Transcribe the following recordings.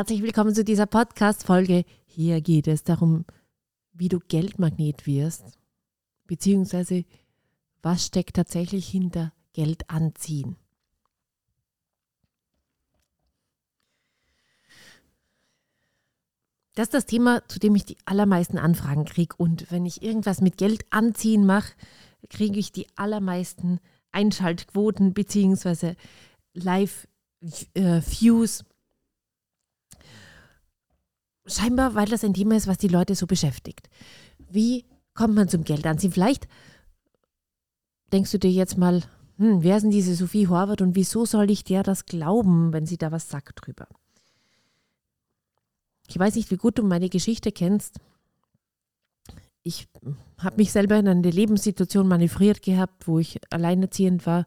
Herzlich willkommen zu dieser Podcast-Folge. Hier geht es darum, wie du Geldmagnet wirst, beziehungsweise was steckt tatsächlich hinter Geld anziehen. Das ist das Thema, zu dem ich die allermeisten Anfragen kriege. Und wenn ich irgendwas mit Geld anziehen mache, kriege ich die allermeisten Einschaltquoten beziehungsweise Live-Views scheinbar, weil das ein Thema ist, was die Leute so beschäftigt. Wie kommt man zum Geld anziehen? Vielleicht denkst du dir jetzt mal, hm, wer ist denn diese Sophie Horvath und wieso soll ich der das glauben, wenn sie da was sagt drüber? Ich weiß nicht, wie gut du meine Geschichte kennst. Ich habe mich selber in eine Lebenssituation manövriert gehabt, wo ich alleinerziehend war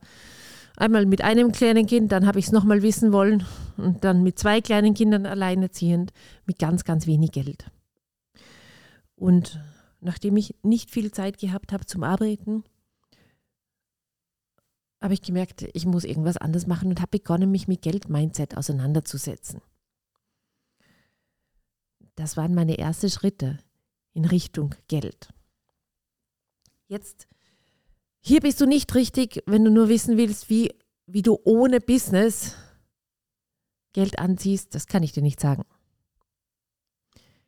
Einmal mit einem kleinen Kind, dann habe ich es nochmal wissen wollen und dann mit zwei kleinen Kindern alleinerziehend mit ganz, ganz wenig Geld. Und nachdem ich nicht viel Zeit gehabt habe zum Arbeiten, habe ich gemerkt, ich muss irgendwas anders machen und habe begonnen, mich mit Geld-Mindset auseinanderzusetzen. Das waren meine ersten Schritte in Richtung Geld. Jetzt hier bist du nicht richtig, wenn du nur wissen willst, wie, wie du ohne Business Geld anziehst. Das kann ich dir nicht sagen.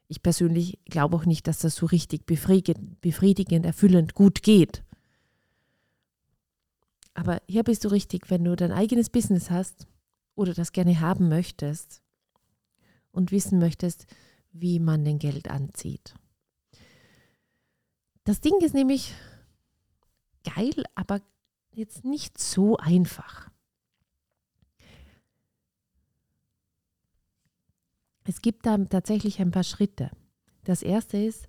Ich persönlich glaube auch nicht, dass das so richtig befriedigend, befriedigend, erfüllend, gut geht. Aber hier bist du richtig, wenn du dein eigenes Business hast oder das gerne haben möchtest und wissen möchtest, wie man den Geld anzieht. Das Ding ist nämlich, geil, aber jetzt nicht so einfach. Es gibt da tatsächlich ein paar Schritte. Das erste ist,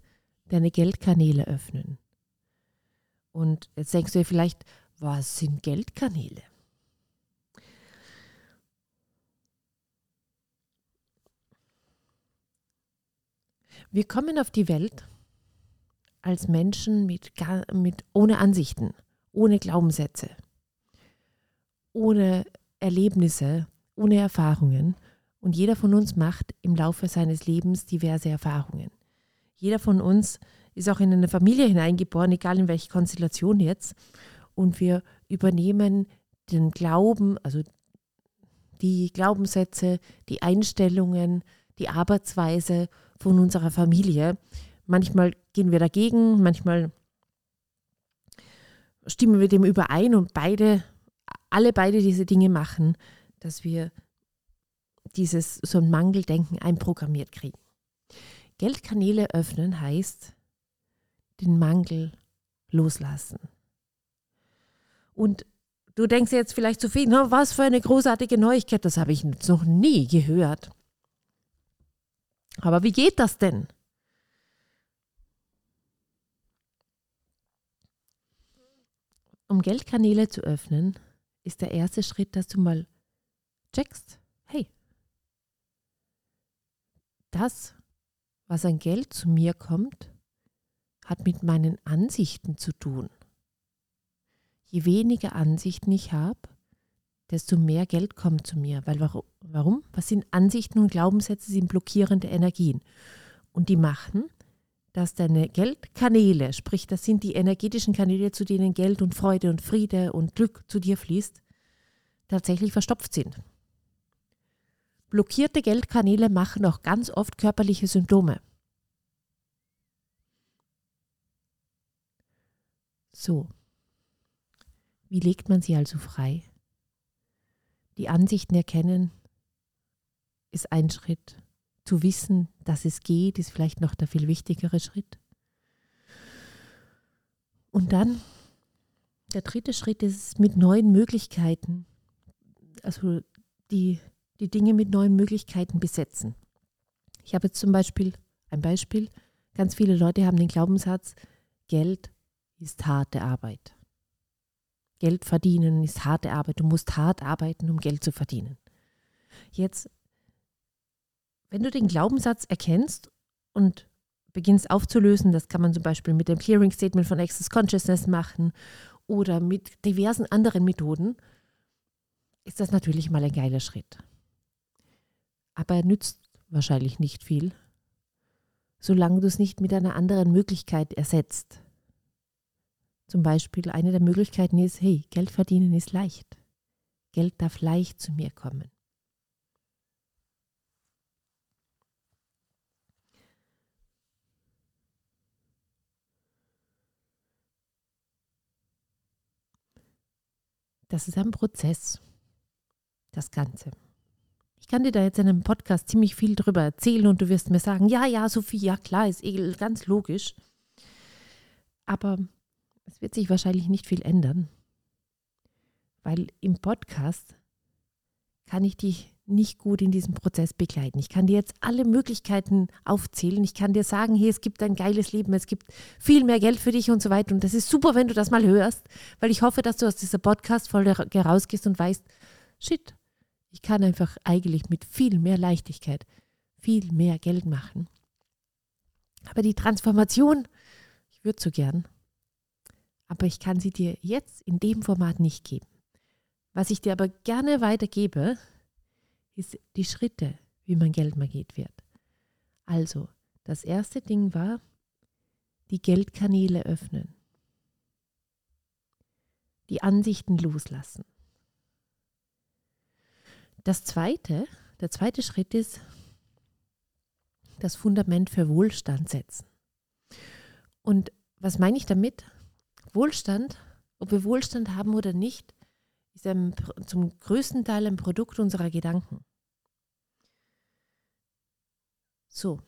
deine Geldkanäle öffnen. Und jetzt denkst du dir vielleicht, was sind Geldkanäle? Wir kommen auf die Welt als Menschen mit, mit, ohne Ansichten, ohne Glaubenssätze, ohne Erlebnisse, ohne Erfahrungen. Und jeder von uns macht im Laufe seines Lebens diverse Erfahrungen. Jeder von uns ist auch in eine Familie hineingeboren, egal in welche Konstellation jetzt. Und wir übernehmen den Glauben, also die Glaubenssätze, die Einstellungen, die Arbeitsweise von unserer Familie. Manchmal gehen wir dagegen, manchmal stimmen wir dem überein und beide, alle beide diese Dinge machen, dass wir dieses so ein Mangeldenken einprogrammiert kriegen. Geldkanäle öffnen heißt den Mangel loslassen. Und du denkst jetzt vielleicht zu viel, was für eine großartige Neuigkeit, das habe ich noch nie gehört. Aber wie geht das denn? Um Geldkanäle zu öffnen, ist der erste Schritt, dass du mal checkst, hey, das, was an Geld zu mir kommt, hat mit meinen Ansichten zu tun. Je weniger Ansichten ich habe, desto mehr Geld kommt zu mir. Weil warum? Was sind Ansichten und Glaubenssätze? sind blockierende Energien. Und die machen, dass deine Geldkanäle, sprich das sind die energetischen Kanäle, zu denen Geld und Freude und Friede und Glück zu dir fließt, tatsächlich verstopft sind. Blockierte Geldkanäle machen auch ganz oft körperliche Symptome. So, wie legt man sie also frei? Die Ansichten erkennen ist ein Schritt zu wissen, dass es geht, ist vielleicht noch der viel wichtigere Schritt. Und dann, der dritte Schritt ist mit neuen Möglichkeiten, also die, die Dinge mit neuen Möglichkeiten besetzen. Ich habe jetzt zum Beispiel ein Beispiel, ganz viele Leute haben den Glaubenssatz, Geld ist harte Arbeit. Geld verdienen ist harte Arbeit. Du musst hart arbeiten, um Geld zu verdienen. Jetzt wenn du den Glaubenssatz erkennst und beginnst aufzulösen, das kann man zum Beispiel mit dem Clearing Statement von Access Consciousness machen oder mit diversen anderen Methoden, ist das natürlich mal ein geiler Schritt. aber er nützt wahrscheinlich nicht viel, solange du es nicht mit einer anderen Möglichkeit ersetzt. Zum Beispiel eine der Möglichkeiten ist, hey, Geld verdienen ist leicht. Geld darf leicht zu mir kommen. Das ist ein Prozess, das Ganze. Ich kann dir da jetzt in einem Podcast ziemlich viel drüber erzählen und du wirst mir sagen, ja, ja, Sophie, ja klar, ist eh ganz logisch. Aber es wird sich wahrscheinlich nicht viel ändern, weil im Podcast kann ich dich nicht gut in diesem Prozess begleiten. Ich kann dir jetzt alle Möglichkeiten aufzählen. Ich kann dir sagen, hey, es gibt ein geiles Leben, es gibt viel mehr Geld für dich und so weiter. Und das ist super, wenn du das mal hörst, weil ich hoffe, dass du aus dieser Podcast-Folge rausgehst und weißt, shit, ich kann einfach eigentlich mit viel mehr Leichtigkeit viel mehr Geld machen. Aber die Transformation, ich würde so gern, aber ich kann sie dir jetzt in dem Format nicht geben. Was ich dir aber gerne weitergebe, ist die Schritte, wie man Geldmagnet wird. Also, das erste Ding war, die Geldkanäle öffnen. Die Ansichten loslassen. Das zweite, der zweite Schritt ist, das Fundament für Wohlstand setzen. Und was meine ich damit? Wohlstand, ob wir Wohlstand haben oder nicht, ist ein, zum größten Teil ein Produkt unserer Gedanken. So,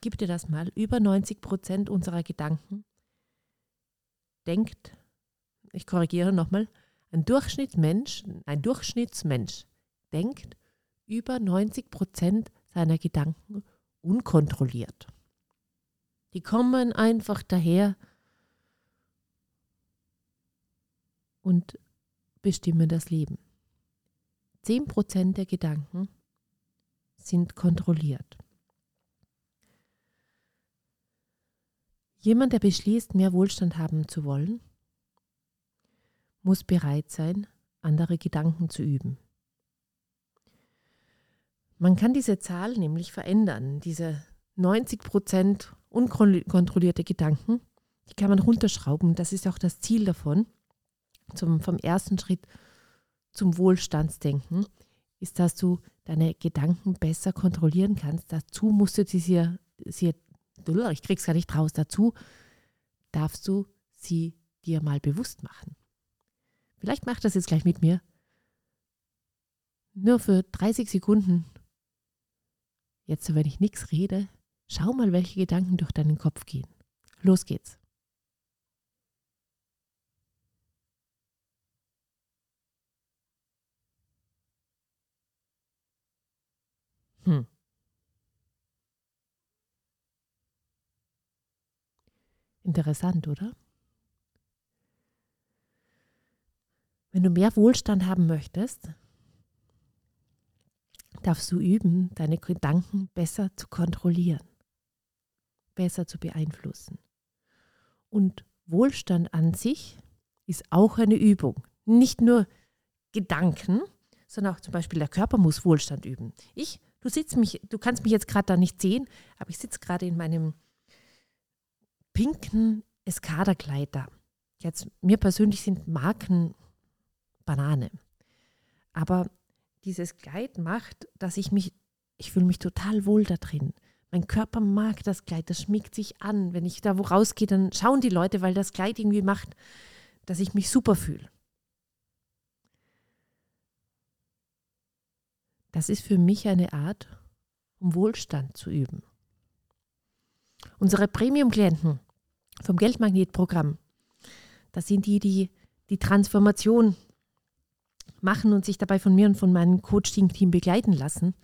gib dir das mal. Über 90 Prozent unserer Gedanken denkt, ich korrigiere nochmal, ein Durchschnittsmensch, ein Durchschnittsmensch denkt über 90 Prozent seiner Gedanken unkontrolliert. Die kommen einfach daher und bestimmen das Leben. 10 Prozent der Gedanken sind kontrolliert. Jemand, der beschließt, mehr Wohlstand haben zu wollen, muss bereit sein, andere Gedanken zu üben. Man kann diese Zahl nämlich verändern, diese 90% unkontrollierte Gedanken, die kann man runterschrauben. Das ist auch das Ziel davon. Zum, vom ersten Schritt zum Wohlstandsdenken ist, dass du deine Gedanken besser kontrollieren kannst. Dazu musst du sie, sie ich krieg's gar nicht raus, dazu darfst du sie dir mal bewusst machen. Vielleicht mach das jetzt gleich mit mir. Nur für 30 Sekunden. Jetzt, wenn ich nichts rede, schau mal, welche Gedanken durch deinen Kopf gehen. Los geht's. Hm. Interessant, oder? Wenn du mehr Wohlstand haben möchtest, darfst du üben, deine Gedanken besser zu kontrollieren, besser zu beeinflussen. Und Wohlstand an sich ist auch eine Übung. Nicht nur Gedanken, sondern auch zum Beispiel der Körper muss Wohlstand üben. Ich, du sitzt mich, du kannst mich jetzt gerade da nicht sehen, aber ich sitze gerade in meinem pinken Eskaderkleid da. Jetzt, mir persönlich sind Marken Banane. Aber dieses Kleid macht, dass ich mich, ich fühle mich total wohl da drin. Mein Körper mag das Kleid, das schmiegt sich an. Wenn ich da wo rausgehe, dann schauen die Leute, weil das Kleid irgendwie macht, dass ich mich super fühle. Das ist für mich eine Art, um Wohlstand zu üben. Unsere Premium-Klienten vom Geldmagnetprogramm, das sind die, die die Transformation machen und sich dabei von mir und von meinem Coaching-Team begleiten lassen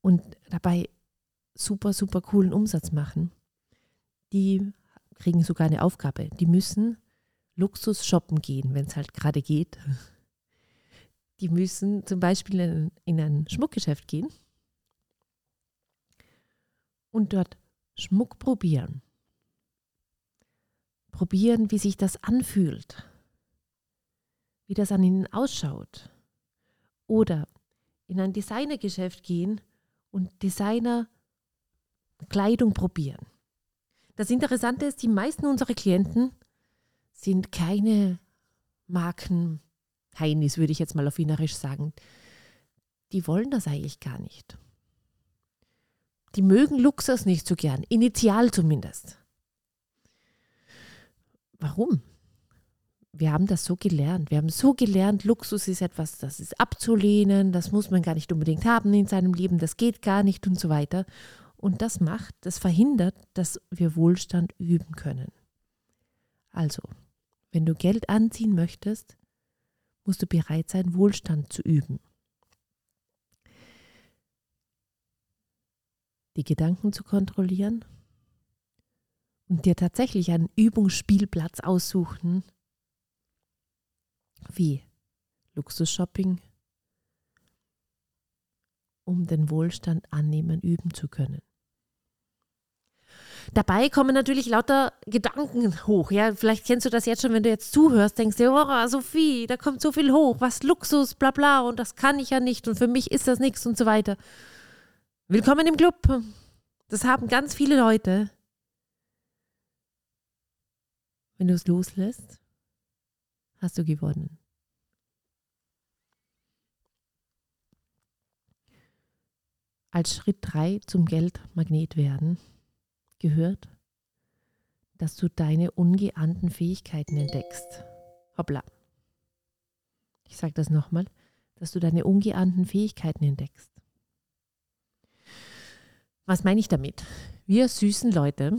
und dabei super, super coolen Umsatz machen, die kriegen sogar eine Aufgabe. Die müssen Luxus shoppen gehen, wenn es halt gerade geht. Die müssen zum Beispiel in, in ein Schmuckgeschäft gehen und dort Schmuck probieren. Probieren, wie sich das anfühlt wie das an ihnen ausschaut. Oder in ein Designergeschäft gehen und Designer Kleidung probieren. Das Interessante ist, die meisten unserer Klienten sind keine Marken Heinis, würde ich jetzt mal auf Wienerisch sagen. Die wollen das eigentlich gar nicht. Die mögen Luxus nicht so gern, initial zumindest. Warum? Wir haben das so gelernt. Wir haben so gelernt, Luxus ist etwas, das ist abzulehnen, das muss man gar nicht unbedingt haben in seinem Leben, das geht gar nicht und so weiter. Und das macht, das verhindert, dass wir Wohlstand üben können. Also, wenn du Geld anziehen möchtest, musst du bereit sein, Wohlstand zu üben. Die Gedanken zu kontrollieren und dir tatsächlich einen Übungsspielplatz aussuchen, wie Luxusshopping, um den Wohlstand annehmen, üben zu können. Dabei kommen natürlich lauter Gedanken hoch. Ja, vielleicht kennst du das jetzt schon, wenn du jetzt zuhörst, denkst du, oh, Sophie, da kommt so viel hoch, was Luxus, bla bla, und das kann ich ja nicht und für mich ist das nichts und so weiter. Willkommen im Club. Das haben ganz viele Leute. Wenn du es loslässt, hast du gewonnen. Als Schritt 3 zum Geldmagnet werden gehört, dass du deine ungeahnten Fähigkeiten entdeckst. Hoppla. Ich sage das nochmal, dass du deine ungeahnten Fähigkeiten entdeckst. Was meine ich damit? Wir süßen Leute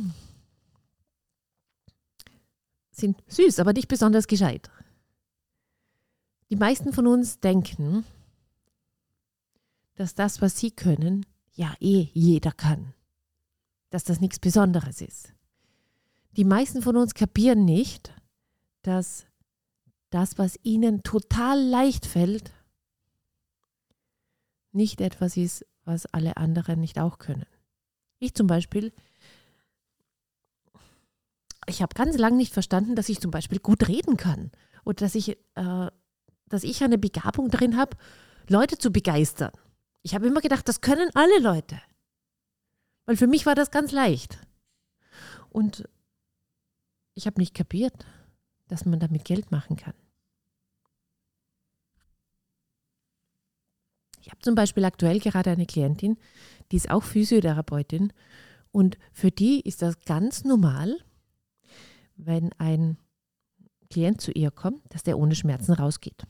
sind süß, aber nicht besonders gescheit. Die meisten von uns denken, dass das, was sie können, ja eh jeder kann dass das nichts Besonderes ist. Die meisten von uns kapieren nicht, dass das, was ihnen total leicht fällt, nicht etwas ist, was alle anderen nicht auch können. Ich zum Beispiel, ich habe ganz lange nicht verstanden, dass ich zum Beispiel gut reden kann oder dass ich, äh, dass ich eine Begabung darin habe, Leute zu begeistern. Ich habe immer gedacht, das können alle Leute. Weil für mich war das ganz leicht. Und ich habe nicht kapiert, dass man damit Geld machen kann. Ich habe zum Beispiel aktuell gerade eine Klientin, die ist auch Physiotherapeutin und für die ist das ganz normal, wenn ein Klient zu ihr kommt, dass der ohne Schmerzen rausgeht.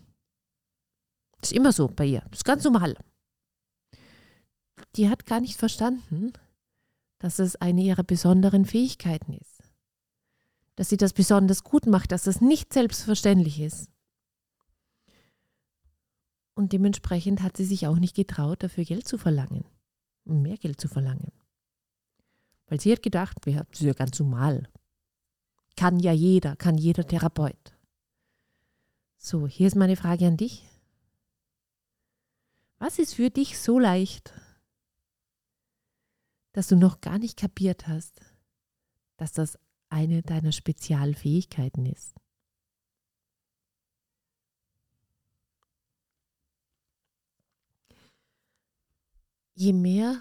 Das ist immer so bei ihr. Das ist ganz normal. Die hat gar nicht verstanden, dass es eine ihrer besonderen Fähigkeiten ist. Dass sie das besonders gut macht, dass es nicht selbstverständlich ist. Und dementsprechend hat sie sich auch nicht getraut, dafür Geld zu verlangen. Mehr Geld zu verlangen. Weil sie hat gedacht, das ist ja ganz normal. Kann ja jeder, kann jeder Therapeut. So, hier ist meine Frage an dich. Was ist für dich so leicht, dass du noch gar nicht kapiert hast, dass das eine deiner Spezialfähigkeiten ist. Je mehr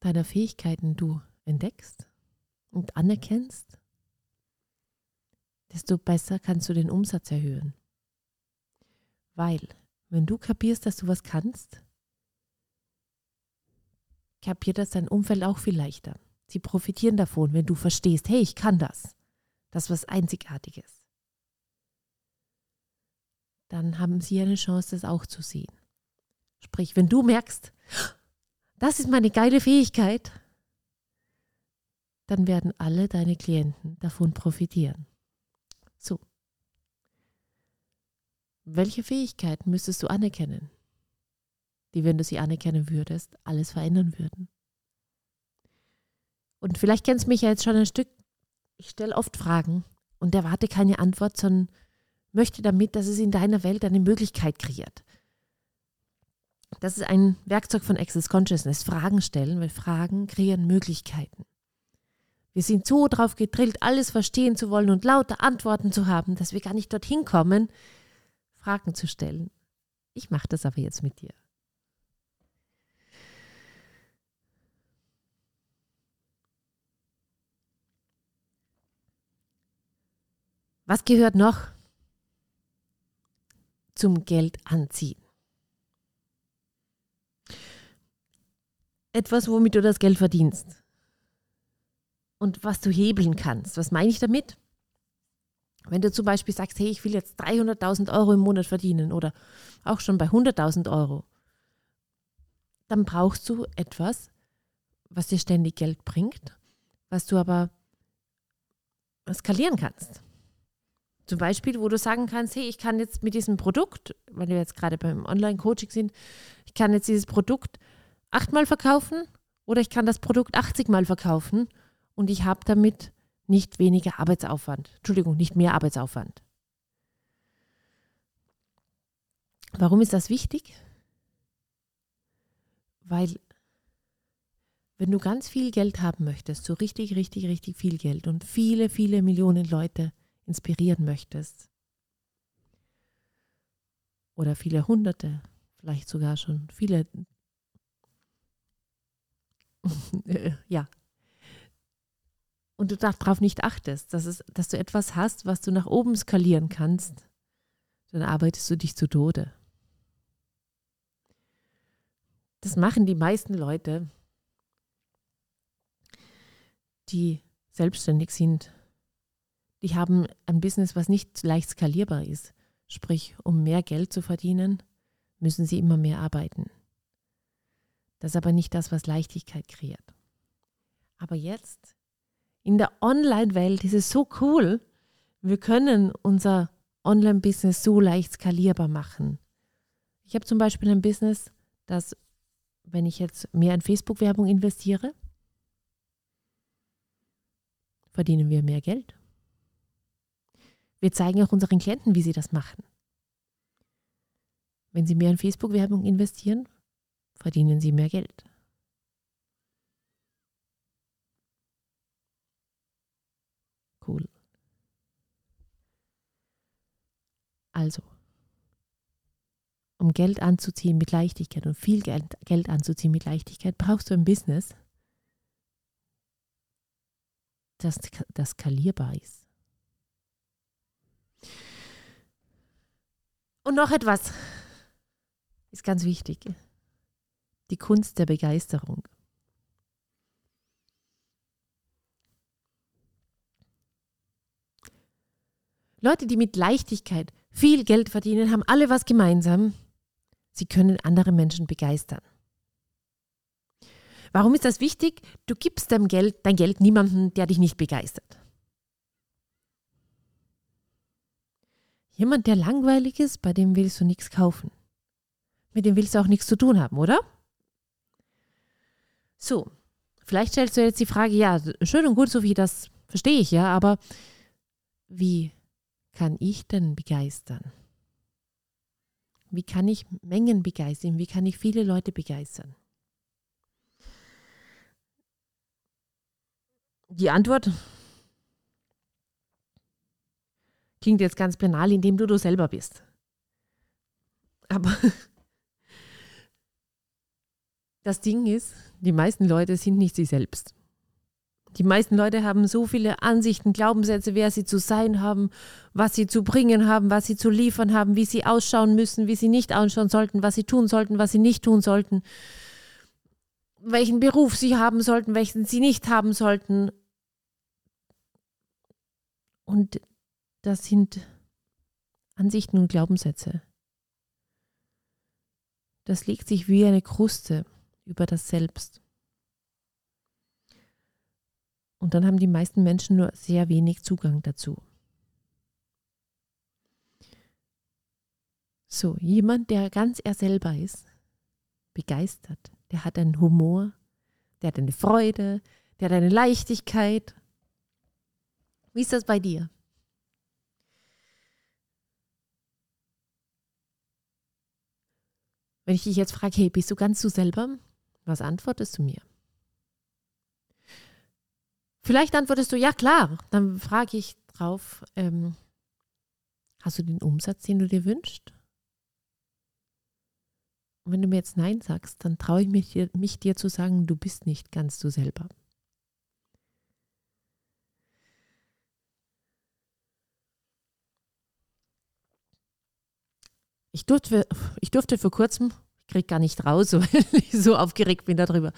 deiner Fähigkeiten du entdeckst und anerkennst, desto besser kannst du den Umsatz erhöhen. Weil, wenn du kapierst, dass du was kannst, kapiert das dein Umfeld auch viel leichter. Sie profitieren davon, wenn du verstehst, hey, ich kann das. Das ist was Einzigartiges. Dann haben sie eine Chance, das auch zu sehen. Sprich, wenn du merkst, das ist meine geile Fähigkeit, dann werden alle deine Klienten davon profitieren. So. Welche Fähigkeiten müsstest du anerkennen? Die, wenn du sie anerkennen würdest, alles verändern würden. Und vielleicht kennst du mich ja jetzt schon ein Stück. Ich stelle oft Fragen und erwarte keine Antwort, sondern möchte damit, dass es in deiner Welt eine Möglichkeit kreiert. Das ist ein Werkzeug von Access Consciousness, Fragen stellen, weil Fragen kreieren Möglichkeiten. Wir sind so drauf gedrillt, alles verstehen zu wollen und lauter Antworten zu haben, dass wir gar nicht dorthin kommen, Fragen zu stellen Ich mache das aber jetzt mit dir. Was gehört noch zum Geld anziehen? Etwas, womit du das Geld verdienst. Und was du hebeln kannst. Was meine ich damit? Wenn du zum Beispiel sagst, hey, ich will jetzt 300.000 Euro im Monat verdienen oder auch schon bei 100.000 Euro, dann brauchst du etwas, was dir ständig Geld bringt, was du aber skalieren kannst. Zum Beispiel, wo du sagen kannst, hey, ich kann jetzt mit diesem Produkt, wenn wir jetzt gerade beim Online-Coaching sind, ich kann jetzt dieses Produkt achtmal verkaufen oder ich kann das Produkt 80 Mal verkaufen und ich habe damit nicht weniger Arbeitsaufwand. Entschuldigung, nicht mehr Arbeitsaufwand. Warum ist das wichtig? Weil wenn du ganz viel Geld haben möchtest, so richtig, richtig, richtig viel Geld und viele, viele Millionen Leute inspirieren möchtest. Oder viele Hunderte, vielleicht sogar schon viele. ja. Und du darauf nicht achtest, dass, es, dass du etwas hast, was du nach oben skalieren kannst, dann arbeitest du dich zu Tode. Das machen die meisten Leute, die selbstständig sind die haben ein Business, was nicht leicht skalierbar ist. Sprich, um mehr Geld zu verdienen, müssen sie immer mehr arbeiten. Das ist aber nicht das, was Leichtigkeit kreiert. Aber jetzt, in der Online-Welt ist es so cool, wir können unser Online-Business so leicht skalierbar machen. Ich habe zum Beispiel ein Business, das, wenn ich jetzt mehr in Facebook-Werbung investiere, verdienen wir mehr Geld. Wir zeigen auch unseren Klienten, wie sie das machen. Wenn sie mehr in Facebook-Werbung investieren, verdienen sie mehr Geld. Cool. Also, um Geld anzuziehen mit Leichtigkeit und viel Geld, Geld anzuziehen mit Leichtigkeit, brauchst du ein Business, das, das skalierbar ist. Und noch etwas ist ganz wichtig. Die Kunst der Begeisterung. Leute, die mit Leichtigkeit viel Geld verdienen, haben alle was gemeinsam. Sie können andere Menschen begeistern. Warum ist das wichtig? Du gibst dein Geld, dein Geld niemandem, der dich nicht begeistert. Jemand, der langweilig ist, bei dem willst du nichts kaufen. Mit dem willst du auch nichts zu tun haben, oder? So, vielleicht stellst du jetzt die Frage, ja, schön und gut, so wie das verstehe ich ja, aber wie kann ich denn begeistern? Wie kann ich Mengen begeistern? Wie kann ich viele Leute begeistern? Die Antwort Klingt jetzt ganz banal, indem du du selber bist. Aber das Ding ist, die meisten Leute sind nicht sie selbst. Die meisten Leute haben so viele Ansichten, Glaubenssätze, wer sie zu sein haben, was sie zu bringen haben, was sie zu liefern haben, wie sie ausschauen müssen, wie sie nicht ausschauen sollten, was sie tun sollten, was sie nicht tun sollten, welchen Beruf sie haben sollten, welchen sie nicht haben sollten. Und das sind Ansichten und Glaubenssätze. Das legt sich wie eine Kruste über das Selbst. Und dann haben die meisten Menschen nur sehr wenig Zugang dazu. So, jemand, der ganz er selber ist, begeistert, der hat einen Humor, der hat eine Freude, der hat eine Leichtigkeit. Wie ist das bei dir? Wenn ich dich jetzt frage, hey, bist du ganz du selber? Was antwortest du mir? Vielleicht antwortest du, ja klar. Dann frage ich drauf, ähm, hast du den Umsatz, den du dir wünschst? Und wenn du mir jetzt Nein sagst, dann traue ich mich mich dir zu sagen, du bist nicht ganz du selber. Ich durfte, ich durfte vor kurzem, ich kriege gar nicht raus, weil ich so aufgeregt bin darüber.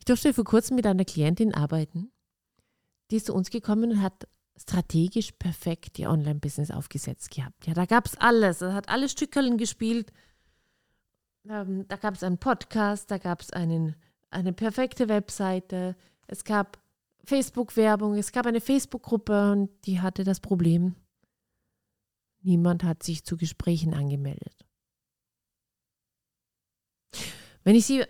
Ich durfte vor kurzem mit einer Klientin arbeiten, die ist zu uns gekommen und hat strategisch perfekt ihr Online-Business aufgesetzt gehabt. Ja, da gab es alles. Er hat alle Stückchen gespielt. Ähm, da gab es einen Podcast, da gab es eine perfekte Webseite, es gab Facebook-Werbung, es gab eine Facebook-Gruppe und die hatte das Problem, niemand hat sich zu Gesprächen angemeldet. Wenn ich sie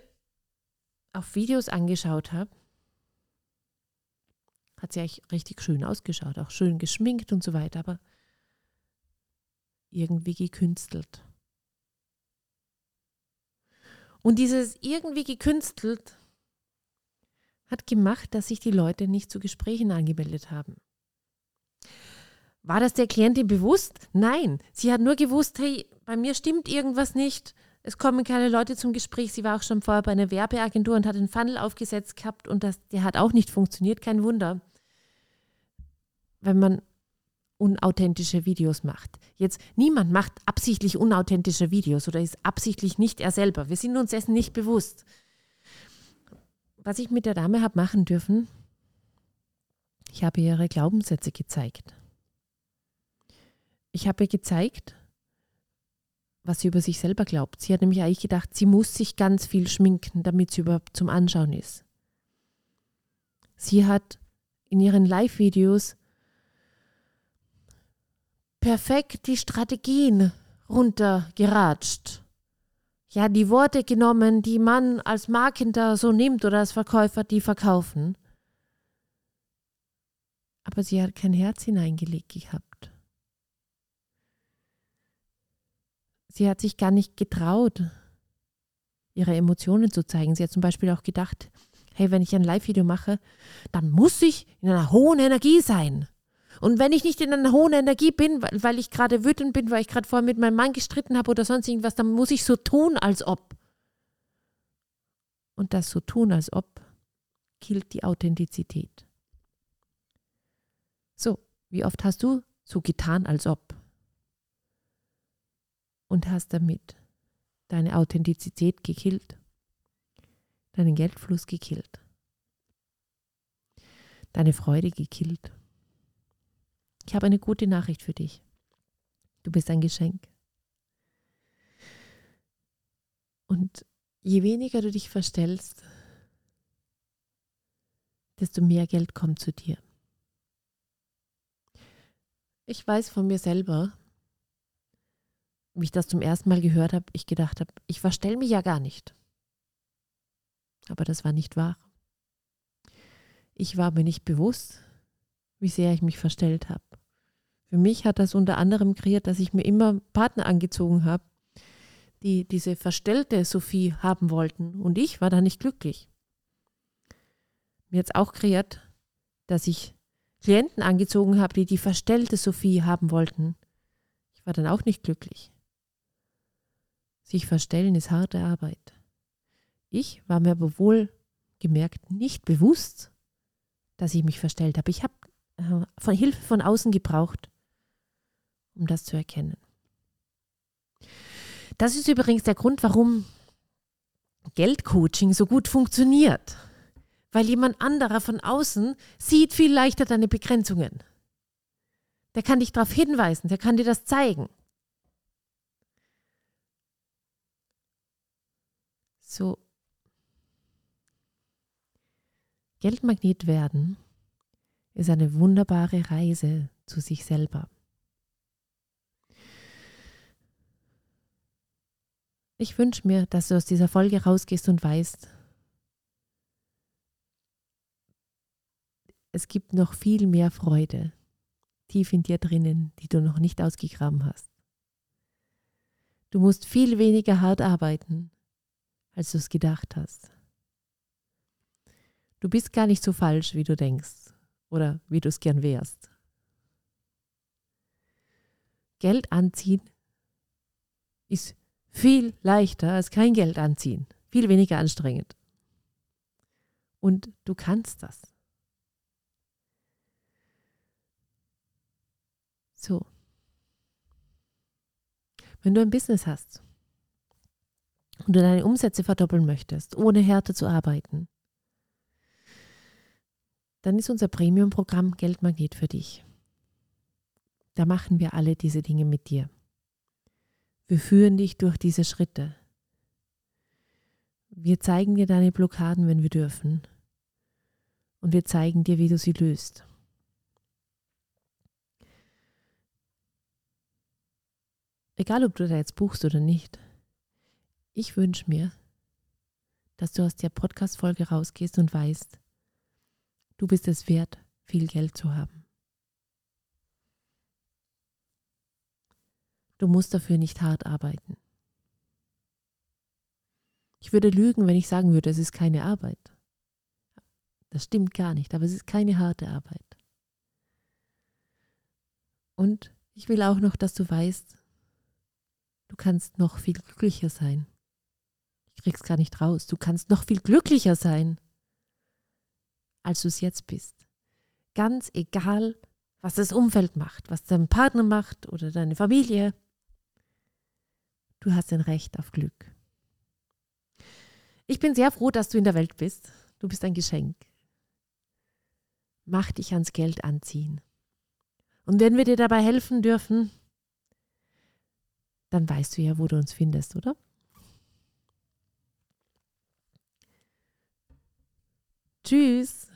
auf Videos angeschaut habe, hat sie eigentlich richtig schön ausgeschaut, auch schön geschminkt und so weiter, aber irgendwie gekünstelt. Und dieses irgendwie gekünstelt hat gemacht, dass sich die Leute nicht zu Gesprächen angemeldet haben. War das der Klientin bewusst? Nein. Sie hat nur gewusst, hey, bei mir stimmt irgendwas nicht. Es kommen keine Leute zum Gespräch. Sie war auch schon vorher bei einer Werbeagentur und hat einen Funnel aufgesetzt gehabt und das, der hat auch nicht funktioniert. Kein Wunder. Wenn man unauthentische Videos macht. Jetzt, niemand macht absichtlich unauthentische Videos oder ist absichtlich nicht er selber. Wir sind uns dessen nicht bewusst. Was ich mit der Dame habe machen dürfen, ich habe ihre Glaubenssätze gezeigt. Ich habe ihr gezeigt, was sie über sich selber glaubt. Sie hat nämlich eigentlich gedacht, sie muss sich ganz viel schminken, damit sie überhaupt zum Anschauen ist. Sie hat in ihren Live-Videos perfekt die Strategien runtergeratscht. Ja, die Worte genommen, die man als Markender so nimmt oder als Verkäufer, die verkaufen. Aber sie hat kein Herz hineingelegt gehabt. Sie hat sich gar nicht getraut, ihre Emotionen zu zeigen. Sie hat zum Beispiel auch gedacht, hey, wenn ich ein Live-Video mache, dann muss ich in einer hohen Energie sein. Und wenn ich nicht in einer hohen Energie bin, weil, ich gerade wütend bin, weil ich gerade vorher mit meinem Mann gestritten habe oder sonst irgendwas, dann muss ich so tun, als ob. Und das so tun, als ob, killt die Authentizität. So, wie oft hast du so getan, als ob? Und hast damit deine Authentizität gekillt, deinen Geldfluss gekillt, deine Freude gekillt. Ich habe eine gute Nachricht für dich. Du bist ein Geschenk. Und je weniger du dich verstellst, desto mehr Geld kommt zu dir. Ich weiß von mir selber, wie ich das zum ersten Mal gehört habe, ich gedacht habe, ich verstelle mich ja gar nicht. Aber das war nicht wahr. Ich war mir nicht bewusst, wie sehr ich mich verstellt habe. Für mich hat das unter anderem kreiert, dass ich mir immer Partner angezogen habe, die diese verstellte Sophie haben wollten. Und ich war da nicht glücklich. Mir hat es auch kreiert, dass ich Klienten angezogen habe, die die verstellte Sophie haben wollten. Ich war dann auch nicht glücklich. Sich verstellen ist harte Arbeit. Ich war mir aber wohl gemerkt nicht bewusst, dass ich mich verstellt habe. Ich habe äh, von Hilfe von außen gebraucht, um das zu erkennen. Das ist übrigens der Grund, warum Geldcoaching so gut funktioniert. Weil jemand anderer von außen sieht viel leichter deine Begrenzungen. Der kann dich darauf hinweisen, der kann dir das zeigen. So. Geldmagnet werden ist eine wunderbare Reise zu sich selber. Ich wünsche mir, dass du aus dieser Folge rausgehst und weißt, es gibt noch viel mehr Freude tief in dir drinnen, die du noch nicht ausgegraben hast. Du musst viel weniger hart arbeiten, als du es gedacht hast. Du bist gar nicht so falsch, wie du denkst oder wie du es gern wärst. Geld anziehen ist Viel leichter als kein Geld anziehen. Viel weniger anstrengend. Und du kannst das. So. Wenn du ein Business hast und du deine Umsätze verdoppeln möchtest, ohne Härte zu arbeiten, dann ist unser Premium-Programm Geldmagnet für dich. Da machen wir alle diese Dinge mit dir. Wir führen dich durch diese Schritte. Wir zeigen dir deine Blockaden, wenn wir dürfen. Und wir zeigen dir, wie du sie löst. Egal, ob du da jetzt buchst oder nicht, ich wünsche mir, dass du aus der Podcast-Folge rausgehst und weißt, du bist es wert, viel Geld zu haben. Du musst dafür nicht hart arbeiten. Ich würde lügen, wenn ich sagen würde, es ist keine Arbeit. Das stimmt gar nicht, aber es ist keine harte Arbeit. Und ich will auch noch, dass du weißt, Du kannst noch viel glücklicher sein. Ich krieg's gar nicht raus. Du kannst noch viel glücklicher sein, als du es jetzt bist. Ganz egal, was das Umfeld macht, was dein Partner macht oder deine Familie. Du hast ein Recht auf Glück. Ich bin sehr froh, dass du in der Welt bist. Du bist ein Geschenk. Mach dich ans Geld anziehen. Und wenn wir dir dabei helfen dürfen, dann weißt du ja, wo du uns findest, oder? Tschüss.